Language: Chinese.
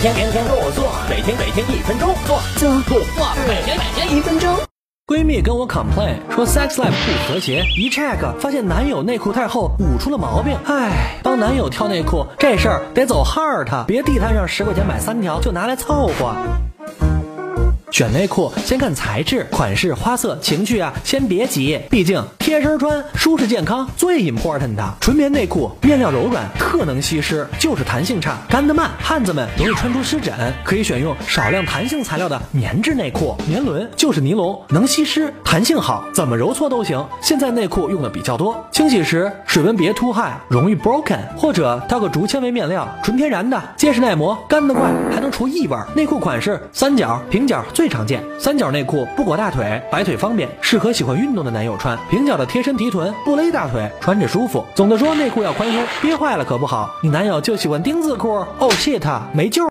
天天天天跟我做，每天每天一分钟做做做做，每天每天一分钟。闺蜜跟我 complain 说 sex life 不和谐，一 check 发现男友内裤太厚，捂出了毛病。唉，帮男友挑内裤这事儿得走 hard，别地摊上十块钱买三条就拿来凑合。选内裤先看材质、款式、花色、情趣啊，先别急，毕竟贴身穿、舒适健康最 important 的。纯棉内裤面料柔软，特能吸湿，就是弹性差，干得慢，汉子们容易穿出湿疹，可以选用少量弹性材料的棉质内裤，棉纶就是尼龙，能吸湿，弹性好，怎么揉搓都行。现在内裤用的比较多，清洗时水温别 too high，容易 broken，或者挑个竹纤维面料，纯天然的，结实耐磨，干得快，还能除异味。内裤款式三角、平角最常见，三角内裤不裹大腿，摆腿方便，适合喜欢运动的男友穿。平角贴身提臀，不勒大腿，穿着舒服。总的说，内裤要宽松，憋坏了可不好。你男友就喜欢丁字裤，哦 shit，没救。